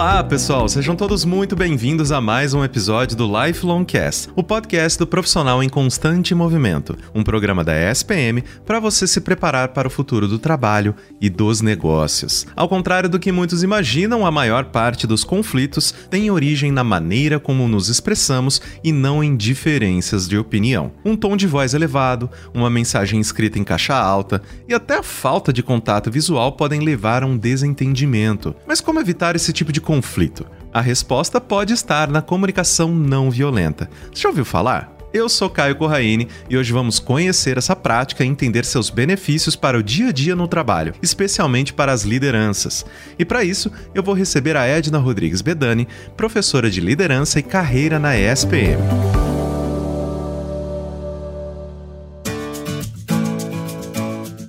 Olá, pessoal, sejam todos muito bem-vindos a mais um episódio do Lifelong Cast, o podcast do profissional em constante movimento, um programa da ESPM para você se preparar para o futuro do trabalho e dos negócios. Ao contrário do que muitos imaginam, a maior parte dos conflitos tem origem na maneira como nos expressamos e não em diferenças de opinião. Um tom de voz elevado, uma mensagem escrita em caixa alta e até a falta de contato visual podem levar a um desentendimento. Mas como evitar esse tipo de conflito? A resposta pode estar na comunicação não violenta. Você já ouviu falar? Eu sou Caio Corraine e hoje vamos conhecer essa prática e entender seus benefícios para o dia a dia no trabalho, especialmente para as lideranças. E para isso, eu vou receber a Edna Rodrigues Bedani, professora de liderança e carreira na ESPM.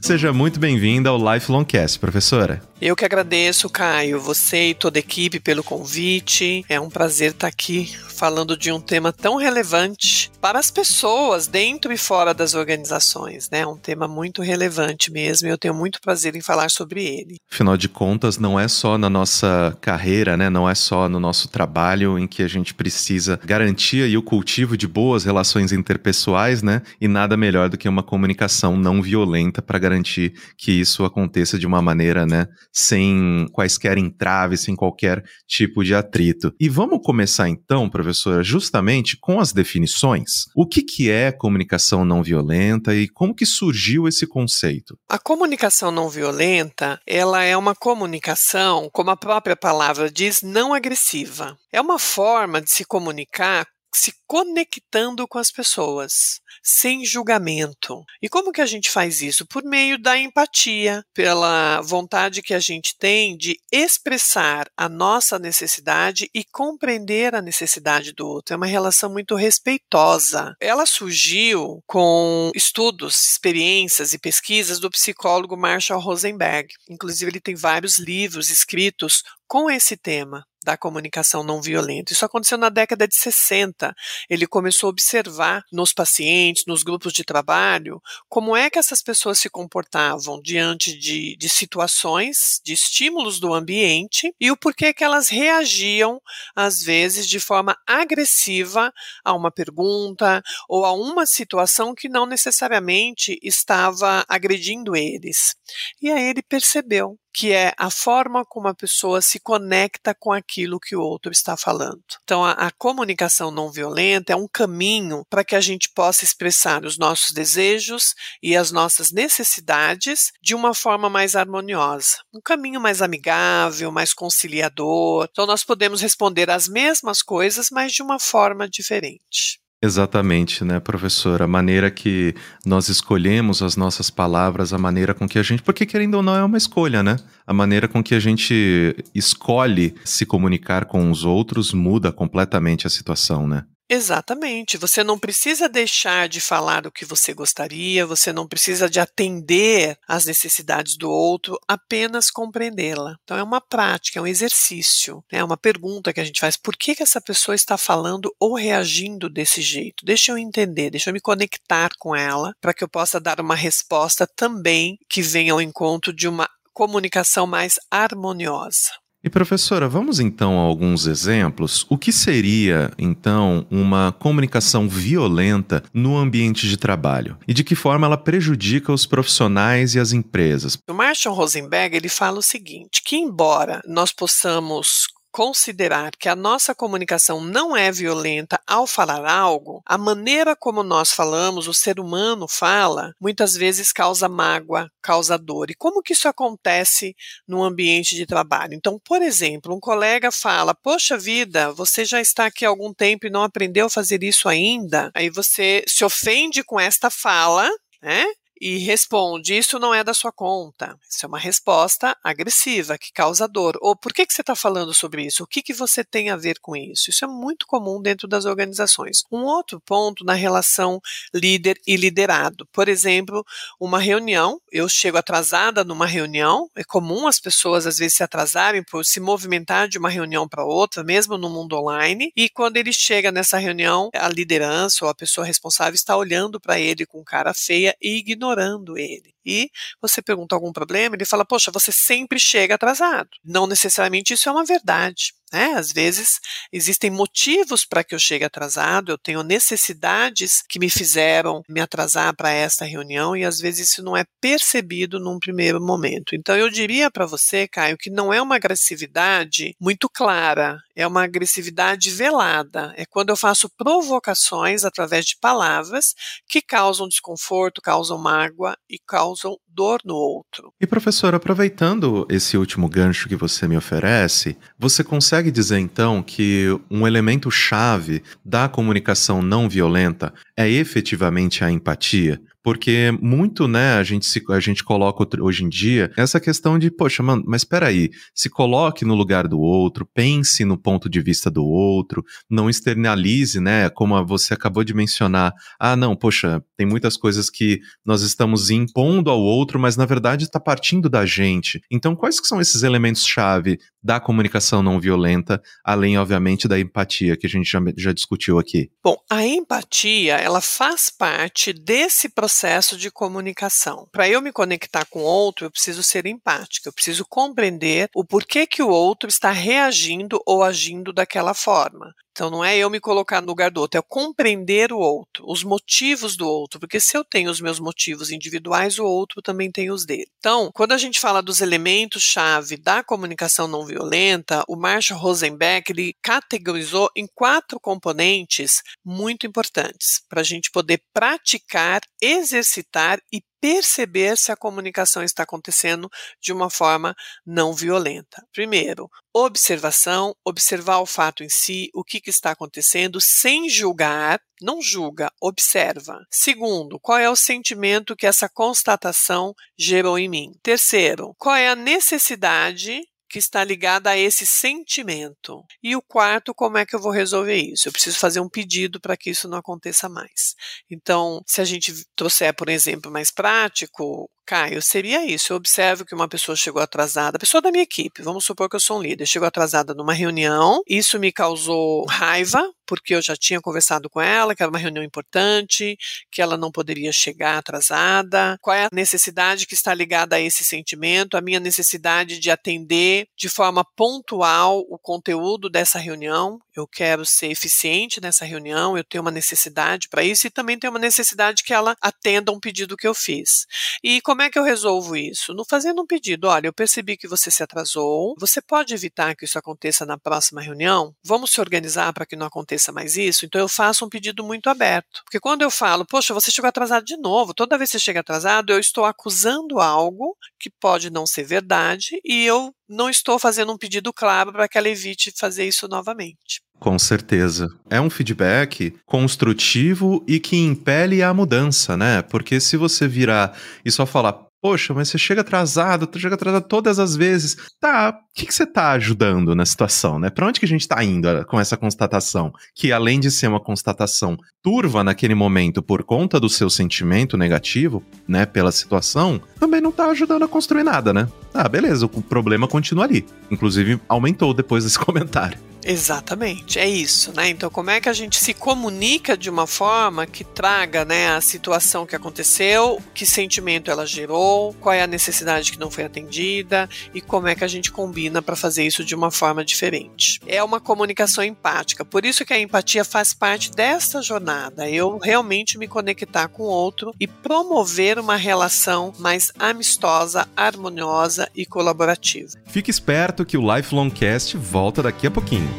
Seja muito bem-vinda ao Lifelong Cast, professora. Eu que agradeço, Caio, você e toda a equipe pelo convite. É um prazer estar aqui falando de um tema tão relevante para as pessoas dentro e fora das organizações, né? Um tema muito relevante mesmo e eu tenho muito prazer em falar sobre ele. Afinal de contas, não é só na nossa carreira, né? Não é só no nosso trabalho em que a gente precisa garantir e o cultivo de boas relações interpessoais, né? E nada melhor do que uma comunicação não violenta para garantir que isso aconteça de uma maneira, né? Sem quaisquer entraves, sem qualquer tipo de atrito. E vamos começar então, professora, justamente com as definições. O que, que é comunicação não violenta e como que surgiu esse conceito? A comunicação não violenta, ela é uma comunicação, como a própria palavra diz, não agressiva. É uma forma de se comunicar se conectando com as pessoas, sem julgamento. E como que a gente faz isso? Por meio da empatia, pela vontade que a gente tem de expressar a nossa necessidade e compreender a necessidade do outro. É uma relação muito respeitosa. Ela surgiu com estudos, experiências e pesquisas do psicólogo Marshall Rosenberg. Inclusive, ele tem vários livros escritos com esse tema da comunicação não violenta. Isso aconteceu na década de 60. Ele começou a observar nos pacientes, nos grupos de trabalho, como é que essas pessoas se comportavam diante de, de situações, de estímulos do ambiente e o porquê que elas reagiam, às vezes, de forma agressiva a uma pergunta ou a uma situação que não necessariamente estava agredindo eles. E aí ele percebeu que é a forma como a pessoa se conecta com aquilo que o outro está falando. Então, a, a comunicação não violenta é um caminho para que a gente possa expressar os nossos desejos e as nossas necessidades de uma forma mais harmoniosa, um caminho mais amigável, mais conciliador. Então, nós podemos responder as mesmas coisas, mas de uma forma diferente. Exatamente, né, professora? A maneira que nós escolhemos as nossas palavras, a maneira com que a gente. Porque, querendo ou não, é uma escolha, né? A maneira com que a gente escolhe se comunicar com os outros muda completamente a situação, né? Exatamente. Você não precisa deixar de falar o que você gostaria, você não precisa de atender às necessidades do outro, apenas compreendê-la. Então é uma prática, é um exercício, né? é uma pergunta que a gente faz: por que, que essa pessoa está falando ou reagindo desse jeito? Deixa eu entender, deixa eu me conectar com ela para que eu possa dar uma resposta também que venha ao encontro de uma comunicação mais harmoniosa. E professora, vamos então a alguns exemplos. O que seria então uma comunicação violenta no ambiente de trabalho e de que forma ela prejudica os profissionais e as empresas? O Marshall Rosenberg ele fala o seguinte: que embora nós possamos considerar que a nossa comunicação não é violenta ao falar algo, a maneira como nós falamos, o ser humano fala, muitas vezes causa mágoa, causa dor. E como que isso acontece no ambiente de trabalho? Então, por exemplo, um colega fala: "Poxa vida, você já está aqui há algum tempo e não aprendeu a fazer isso ainda?". Aí você se ofende com esta fala, né? E responde: Isso não é da sua conta. Isso é uma resposta agressiva, que causa dor. Ou por que, que você está falando sobre isso? O que, que você tem a ver com isso? Isso é muito comum dentro das organizações. Um outro ponto na relação líder e liderado. Por exemplo, uma reunião, eu chego atrasada numa reunião, é comum as pessoas às vezes se atrasarem por se movimentar de uma reunião para outra, mesmo no mundo online, e quando ele chega nessa reunião, a liderança ou a pessoa responsável está olhando para ele com cara feia e ignorando ignorando ele. E você pergunta algum problema, ele fala: Poxa, você sempre chega atrasado. Não necessariamente isso é uma verdade. Né? Às vezes existem motivos para que eu chegue atrasado, eu tenho necessidades que me fizeram me atrasar para esta reunião e às vezes isso não é percebido num primeiro momento. Então eu diria para você, Caio, que não é uma agressividade muito clara, é uma agressividade velada. É quando eu faço provocações através de palavras que causam desconforto, causam mágoa e causam dor no outro. E professor, aproveitando esse último gancho que você me oferece, você consegue dizer então que um elemento chave da comunicação não violenta é efetivamente a empatia? Porque muito, né, a gente, se, a gente coloca hoje em dia essa questão de, poxa, mano, mas peraí, se coloque no lugar do outro, pense no ponto de vista do outro, não externalize, né, como você acabou de mencionar, ah, não, poxa, tem muitas coisas que nós estamos impondo ao outro, mas na verdade está partindo da gente. Então, quais que são esses elementos-chave da comunicação não violenta, além, obviamente, da empatia, que a gente já, já discutiu aqui? Bom, a empatia, ela faz parte desse processo de comunicação. Para eu me conectar com outro, eu preciso ser empática, eu preciso compreender o porquê que o outro está reagindo ou agindo daquela forma. Então não é eu me colocar no lugar do outro, é compreender o outro, os motivos do outro, porque se eu tenho os meus motivos individuais, o outro também tem os dele. Então, quando a gente fala dos elementos chave da comunicação não violenta, o Marshall Rosenbeck ele categorizou em quatro componentes muito importantes para a gente poder praticar, exercitar e perceber se a comunicação está acontecendo de uma forma não violenta. Primeiro, observação, observar o fato em si, o que, que está acontecendo, sem julgar, não julga, observa. Segundo, qual é o sentimento que essa constatação gerou em mim? Terceiro, qual é a necessidade que está ligada a esse sentimento. E o quarto, como é que eu vou resolver isso? Eu preciso fazer um pedido para que isso não aconteça mais. Então, se a gente trouxer, por exemplo, mais prático, Caio, seria isso. Eu observo que uma pessoa chegou atrasada, pessoa da minha equipe, vamos supor que eu sou um líder, chegou atrasada numa reunião, isso me causou raiva, porque eu já tinha conversado com ela, que era uma reunião importante, que ela não poderia chegar atrasada. Qual é a necessidade que está ligada a esse sentimento? A minha necessidade de atender de forma pontual o conteúdo dessa reunião. Eu quero ser eficiente nessa reunião, eu tenho uma necessidade para isso e também tenho uma necessidade que ela atenda um pedido que eu fiz. E como é que eu resolvo isso? No fazendo um pedido, olha, eu percebi que você se atrasou, você pode evitar que isso aconteça na próxima reunião? Vamos se organizar para que não aconteça mais isso, então eu faço um pedido muito aberto. Porque quando eu falo, poxa, você chegou atrasado de novo, toda vez que você chega atrasado, eu estou acusando algo que pode não ser verdade e eu não estou fazendo um pedido claro para que ela evite fazer isso novamente. Com certeza. É um feedback construtivo e que impele a mudança, né? Porque se você virar e só falar, Poxa, mas você chega atrasado, chega atrasado todas as vezes. Tá, o que, que você tá ajudando na situação, né? Pra onde que a gente tá indo eh, com essa constatação? Que além de ser uma constatação turva naquele momento por conta do seu sentimento negativo, né, pela situação, também não tá ajudando a construir nada, né? Ah, beleza, o problema continua ali. Inclusive, aumentou depois desse comentário. Exatamente, é isso, né? Então, como é que a gente se comunica de uma forma que traga, né, a situação que aconteceu, que sentimento ela gerou, qual é a necessidade que não foi atendida e como é que a gente combina para fazer isso de uma forma diferente. É uma comunicação empática, por isso que a empatia faz parte dessa jornada. Eu realmente me conectar com o outro e promover uma relação mais amistosa, harmoniosa e colaborativa. Fique esperto que o Lifelong Cast volta daqui a pouquinho.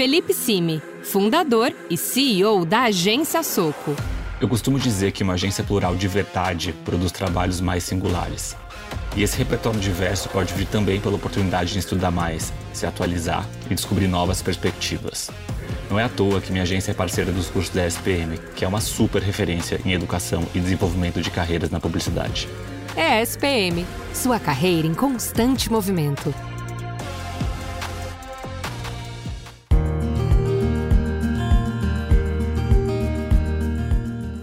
Felipe Simi, fundador e CEO da Agência Soco. Eu costumo dizer que uma agência plural de verdade produz trabalhos mais singulares. E esse repertório diverso pode vir também pela oportunidade de estudar mais, se atualizar e descobrir novas perspectivas. Não é à toa que minha agência é parceira dos cursos da SPM, que é uma super referência em educação e desenvolvimento de carreiras na publicidade. É a SPM, sua carreira em constante movimento.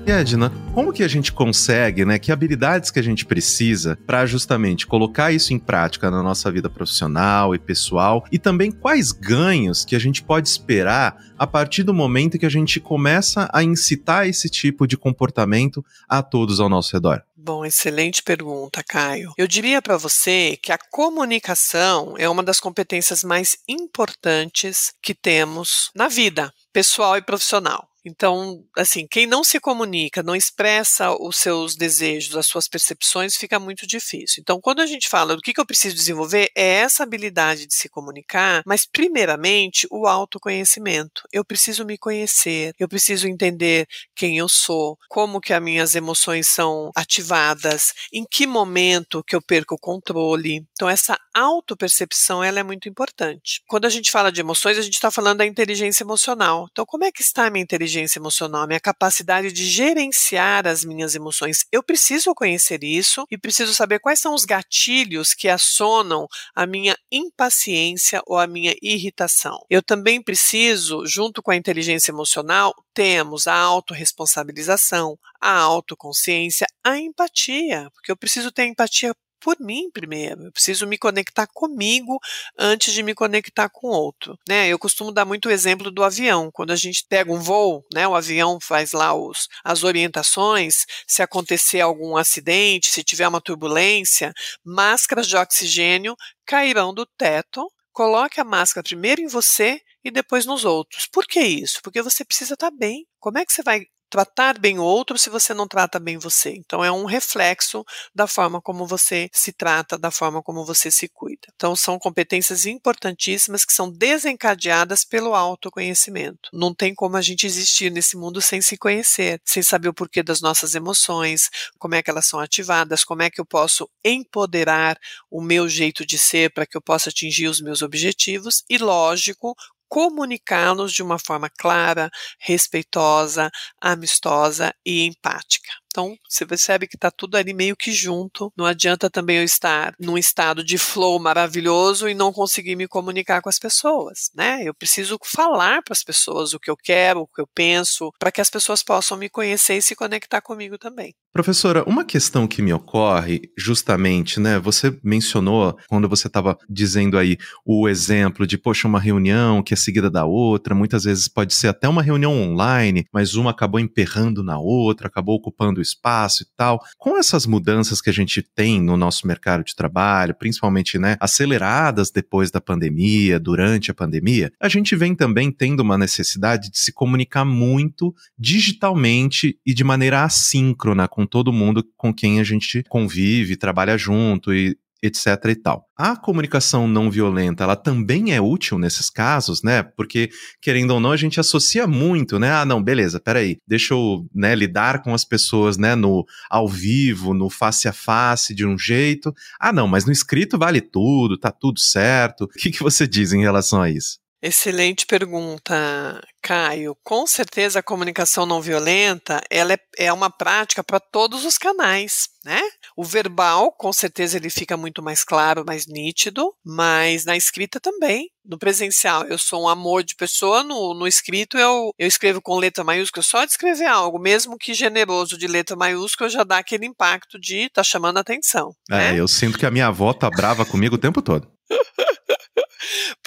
Edna, como que a gente consegue, né? Que habilidades que a gente precisa para justamente colocar isso em prática na nossa vida profissional e pessoal e também quais ganhos que a gente pode esperar a partir do momento que a gente começa a incitar esse tipo de comportamento a todos ao nosso redor? Bom, excelente pergunta, Caio. Eu diria para você que a comunicação é uma das competências mais importantes que temos na vida, pessoal e profissional. Então, assim, quem não se comunica, não expressa os seus desejos, as suas percepções, fica muito difícil. Então, quando a gente fala do que, eu preciso desenvolver, é essa habilidade de se comunicar, mas primeiramente o autoconhecimento. Eu preciso me conhecer, eu preciso entender quem eu sou, como que as minhas emoções são ativadas, em que momento que eu perco o controle. Então, essa autopercepção ela é muito importante. Quando a gente fala de emoções, a gente está falando da inteligência emocional. Então, como é que está a minha inteligência inteligência emocional, a minha capacidade de gerenciar as minhas emoções. Eu preciso conhecer isso e preciso saber quais são os gatilhos que acionam a minha impaciência ou a minha irritação. Eu também preciso, junto com a inteligência emocional, temos a autorresponsabilização, a autoconsciência, a empatia, porque eu preciso ter empatia por mim primeiro. Eu preciso me conectar comigo antes de me conectar com outro. Né? Eu costumo dar muito o exemplo do avião. Quando a gente pega um voo, né, o avião faz lá os, as orientações, se acontecer algum acidente, se tiver uma turbulência, máscaras de oxigênio cairão do teto. Coloque a máscara primeiro em você e depois nos outros. Por que isso? Porque você precisa estar bem. Como é que você vai tratar bem o outro se você não trata bem você. Então é um reflexo da forma como você se trata, da forma como você se cuida. Então são competências importantíssimas que são desencadeadas pelo autoconhecimento. Não tem como a gente existir nesse mundo sem se conhecer, sem saber o porquê das nossas emoções, como é que elas são ativadas, como é que eu posso empoderar o meu jeito de ser para que eu possa atingir os meus objetivos e, lógico, comunicá-los de uma forma clara, respeitosa, amistosa e empática. Então, você percebe que está tudo ali meio que junto. Não adianta também eu estar num estado de flow maravilhoso e não conseguir me comunicar com as pessoas, né? Eu preciso falar para as pessoas o que eu quero, o que eu penso, para que as pessoas possam me conhecer e se conectar comigo também. Professora, uma questão que me ocorre, justamente, né? Você mencionou quando você estava dizendo aí o exemplo de, poxa, uma reunião que é seguida da outra, muitas vezes pode ser até uma reunião online, mas uma acabou emperrando na outra, acabou ocupando espaço e tal. Com essas mudanças que a gente tem no nosso mercado de trabalho, principalmente né, aceleradas depois da pandemia, durante a pandemia, a gente vem também tendo uma necessidade de se comunicar muito digitalmente e de maneira assíncrona com todo mundo com quem a gente convive, trabalha junto e etc e tal. A comunicação não violenta, ela também é útil nesses casos, né? Porque, querendo ou não, a gente associa muito, né? Ah, não, beleza, peraí, deixa eu né, lidar com as pessoas, né, no ao vivo, no face a face, de um jeito. Ah, não, mas no escrito vale tudo, tá tudo certo. O que, que você diz em relação a isso? Excelente pergunta, Caio. Com certeza a comunicação não violenta ela é, é uma prática para todos os canais, né? O verbal, com certeza, ele fica muito mais claro, mais nítido, mas na escrita também. No presencial, eu sou um amor de pessoa, no, no escrito eu, eu escrevo com letra maiúscula, só de escrever algo, mesmo que generoso de letra maiúscula, já dá aquele impacto de tá chamando atenção. É, né? eu sinto que a minha avó tá brava comigo o tempo todo.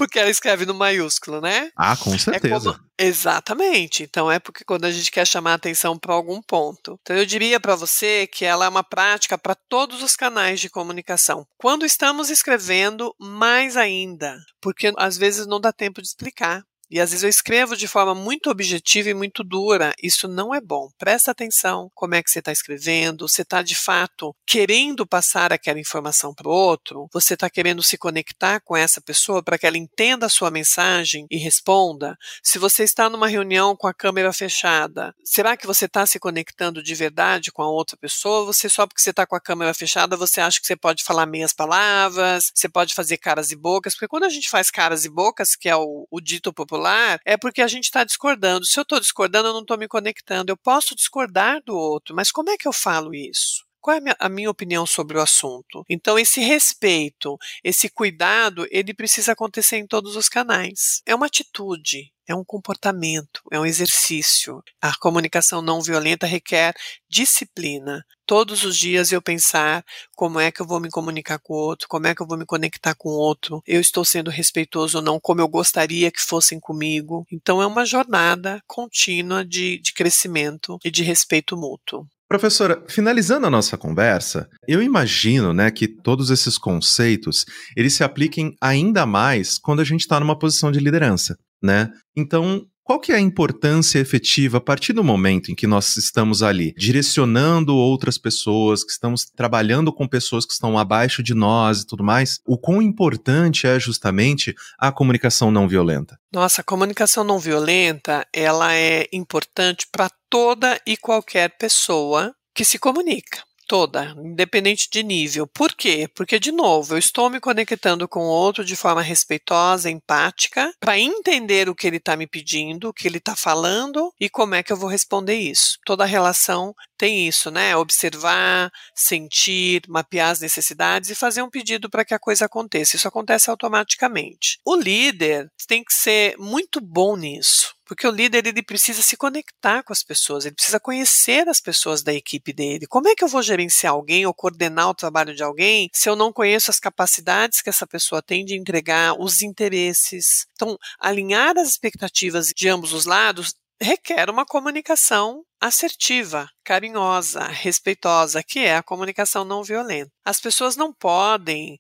porque ela escreve no maiúsculo, né? Ah, com certeza. É como... Exatamente. Então é porque quando a gente quer chamar atenção para algum ponto. Então eu diria para você que ela é uma prática para todos os canais de comunicação. Quando estamos escrevendo, mais ainda, porque às vezes não dá tempo de explicar. E às vezes eu escrevo de forma muito objetiva e muito dura. Isso não é bom. Presta atenção como é que você está escrevendo. Você está de fato querendo passar aquela informação para o outro. Você está querendo se conectar com essa pessoa para que ela entenda a sua mensagem e responda. Se você está numa reunião com a câmera fechada, será que você está se conectando de verdade com a outra pessoa? Você só porque você está com a câmera fechada, você acha que você pode falar meias palavras, você pode fazer caras e bocas, porque quando a gente faz caras e bocas, que é o, o dito popular, celular, é porque a gente está discordando. Se eu estou discordando, eu não estou me conectando. Eu posso discordar do outro, mas como é que eu falo isso? Qual é a minha, opinião sobre o assunto? Então, esse respeito, esse cuidado, ele precisa acontecer em todos os canais. É uma atitude, é um comportamento, é um exercício. A comunicação não violenta requer disciplina. Todos os dias eu pensar como é que eu vou me comunicar com o outro, como é que eu vou me conectar com o outro, eu estou sendo respeitoso ou não, como eu gostaria que fossem comigo. Então é uma jornada contínua de, de crescimento e de respeito mútuo. Professora, finalizando a nossa conversa, eu imagino, né, que todos esses conceitos, eles se apliquem ainda mais quando a gente está numa posição de liderança, né? Então, qual que é a importância efetiva a partir do momento em que nós estamos ali direcionando outras pessoas, que estamos trabalhando com pessoas que estão abaixo de nós e tudo mais? O quão importante é justamente a comunicação não violenta? Nossa, a comunicação não violenta, ela é importante para toda e qualquer pessoa que se comunica toda, independente de nível. Por quê? Porque, de novo, eu estou me conectando com o outro de forma respeitosa, empática, para entender o que ele está me pedindo, o que ele está falando e como é que eu vou responder isso. Toda relação tem isso, né? Observar, sentir, mapear as necessidades e fazer um pedido para que a coisa aconteça. Isso acontece automaticamente. O líder tem que ser muito bom nisso. Porque o líder ele precisa se conectar com as pessoas, ele precisa conhecer as pessoas da equipe dele. Como é que eu vou gerenciar alguém ou coordenar o trabalho de alguém se eu não conheço as capacidades que essa pessoa tem de entregar, os interesses? Então, alinhar as expectativas de ambos os lados requer uma comunicação assertiva, carinhosa, respeitosa, que é a comunicação não violenta. As pessoas não podem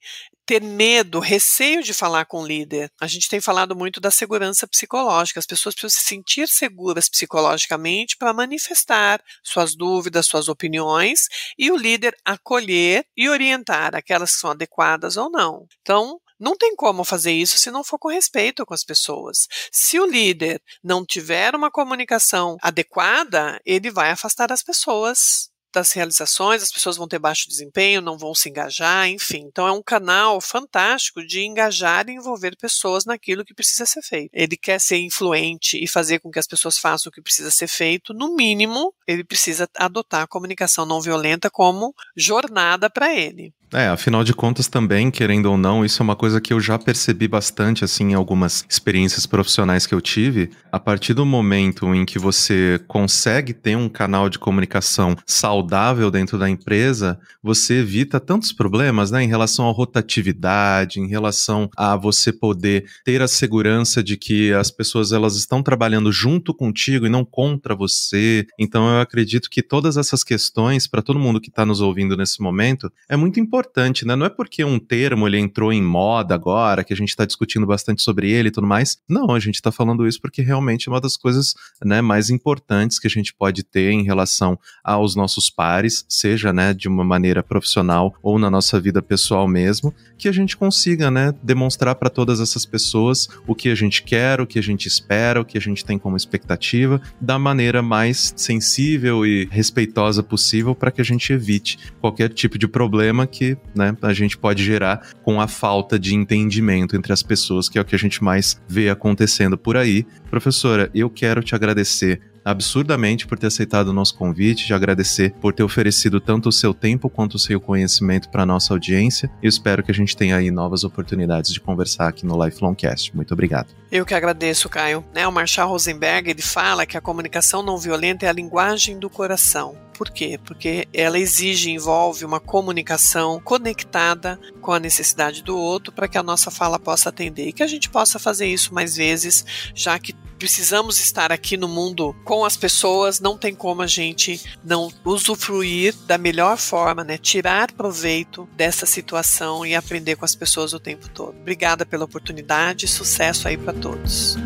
ter medo, receio de falar com o líder. A gente tem falado muito da segurança psicológica. As pessoas precisam se sentir seguras psicologicamente para manifestar suas dúvidas, suas opiniões e o líder acolher e orientar aquelas que são adequadas ou não. Então, não tem como fazer isso se não for com respeito com as pessoas. Se o líder não tiver uma comunicação adequada, ele vai afastar as pessoas das realizações, as pessoas vão ter baixo desempenho, não vão se engajar, enfim. Então é um canal fantástico de engajar e envolver pessoas naquilo que precisa ser feito. Ele quer ser influente e fazer com que as pessoas façam o que precisa ser feito, no mínimo, ele precisa adotar a comunicação não violenta como jornada para ele. É, afinal de contas também, querendo ou não, isso é uma coisa que eu já percebi bastante assim em algumas experiências profissionais que eu tive. A partir do momento em que você consegue ter um canal de comunicação saudável dentro da empresa, você evita tantos problemas, né, em relação à rotatividade, em relação a você poder ter a segurança de que as pessoas elas estão trabalhando junto contigo e não contra você. Então eu acredito que todas essas questões para todo mundo que está nos ouvindo nesse momento é muito importante importante, né? Não é porque um termo ele entrou em moda agora, que a gente está discutindo bastante sobre ele e tudo mais. Não, a gente está falando isso porque realmente é uma das coisas né, mais importantes que a gente pode ter em relação aos nossos pares, seja né, de uma maneira profissional ou na nossa vida pessoal mesmo, que a gente consiga né, demonstrar para todas essas pessoas o que a gente quer, o que a gente espera, o que a gente tem como expectativa, da maneira mais sensível e respeitosa possível para que a gente evite qualquer tipo de problema que né, a gente pode gerar com a falta de entendimento entre as pessoas, que é o que a gente mais vê acontecendo por aí. Professora, eu quero te agradecer absurdamente por ter aceitado o nosso convite, de agradecer por ter oferecido tanto o seu tempo quanto o seu conhecimento para a nossa audiência. Espero que a gente tenha aí novas oportunidades de conversar aqui no Lifelong Cast. Muito obrigado. Eu que agradeço, Caio. Né, o Marshall Rosenberg ele fala que a comunicação não violenta é a linguagem do coração. Por quê? Porque ela exige, envolve uma comunicação conectada com a necessidade do outro para que a nossa fala possa atender e que a gente possa fazer isso mais vezes, já que precisamos estar aqui no mundo com as pessoas, não tem como a gente não usufruir da melhor forma, né? Tirar proveito dessa situação e aprender com as pessoas o tempo todo. Obrigada pela oportunidade, sucesso aí para todos.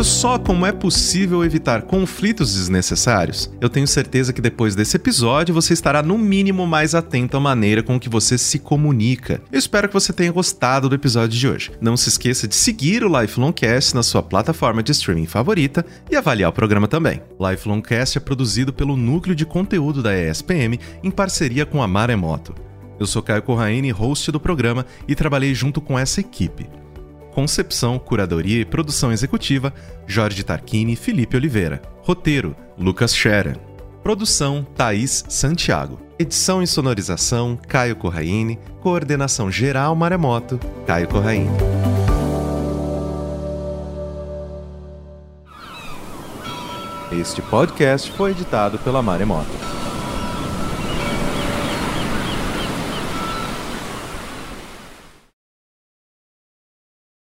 Viu só como é possível evitar conflitos desnecessários? Eu tenho certeza que depois desse episódio você estará no mínimo mais atento à maneira com que você se comunica. Eu espero que você tenha gostado do episódio de hoje. Não se esqueça de seguir o Lifelong Cast na sua plataforma de streaming favorita e avaliar o programa também. Lifelong Cast é produzido pelo núcleo de conteúdo da ESPM em parceria com a Maremoto. Eu sou Caio Corraine, host do programa, e trabalhei junto com essa equipe. Concepção, curadoria e produção executiva: Jorge Tarquini e Felipe Oliveira. Roteiro: Lucas Scherer. Produção: Thaís Santiago. Edição e sonorização: Caio Corraine. Coordenação geral Maremoto: Caio Corraine. Este podcast foi editado pela Maremoto.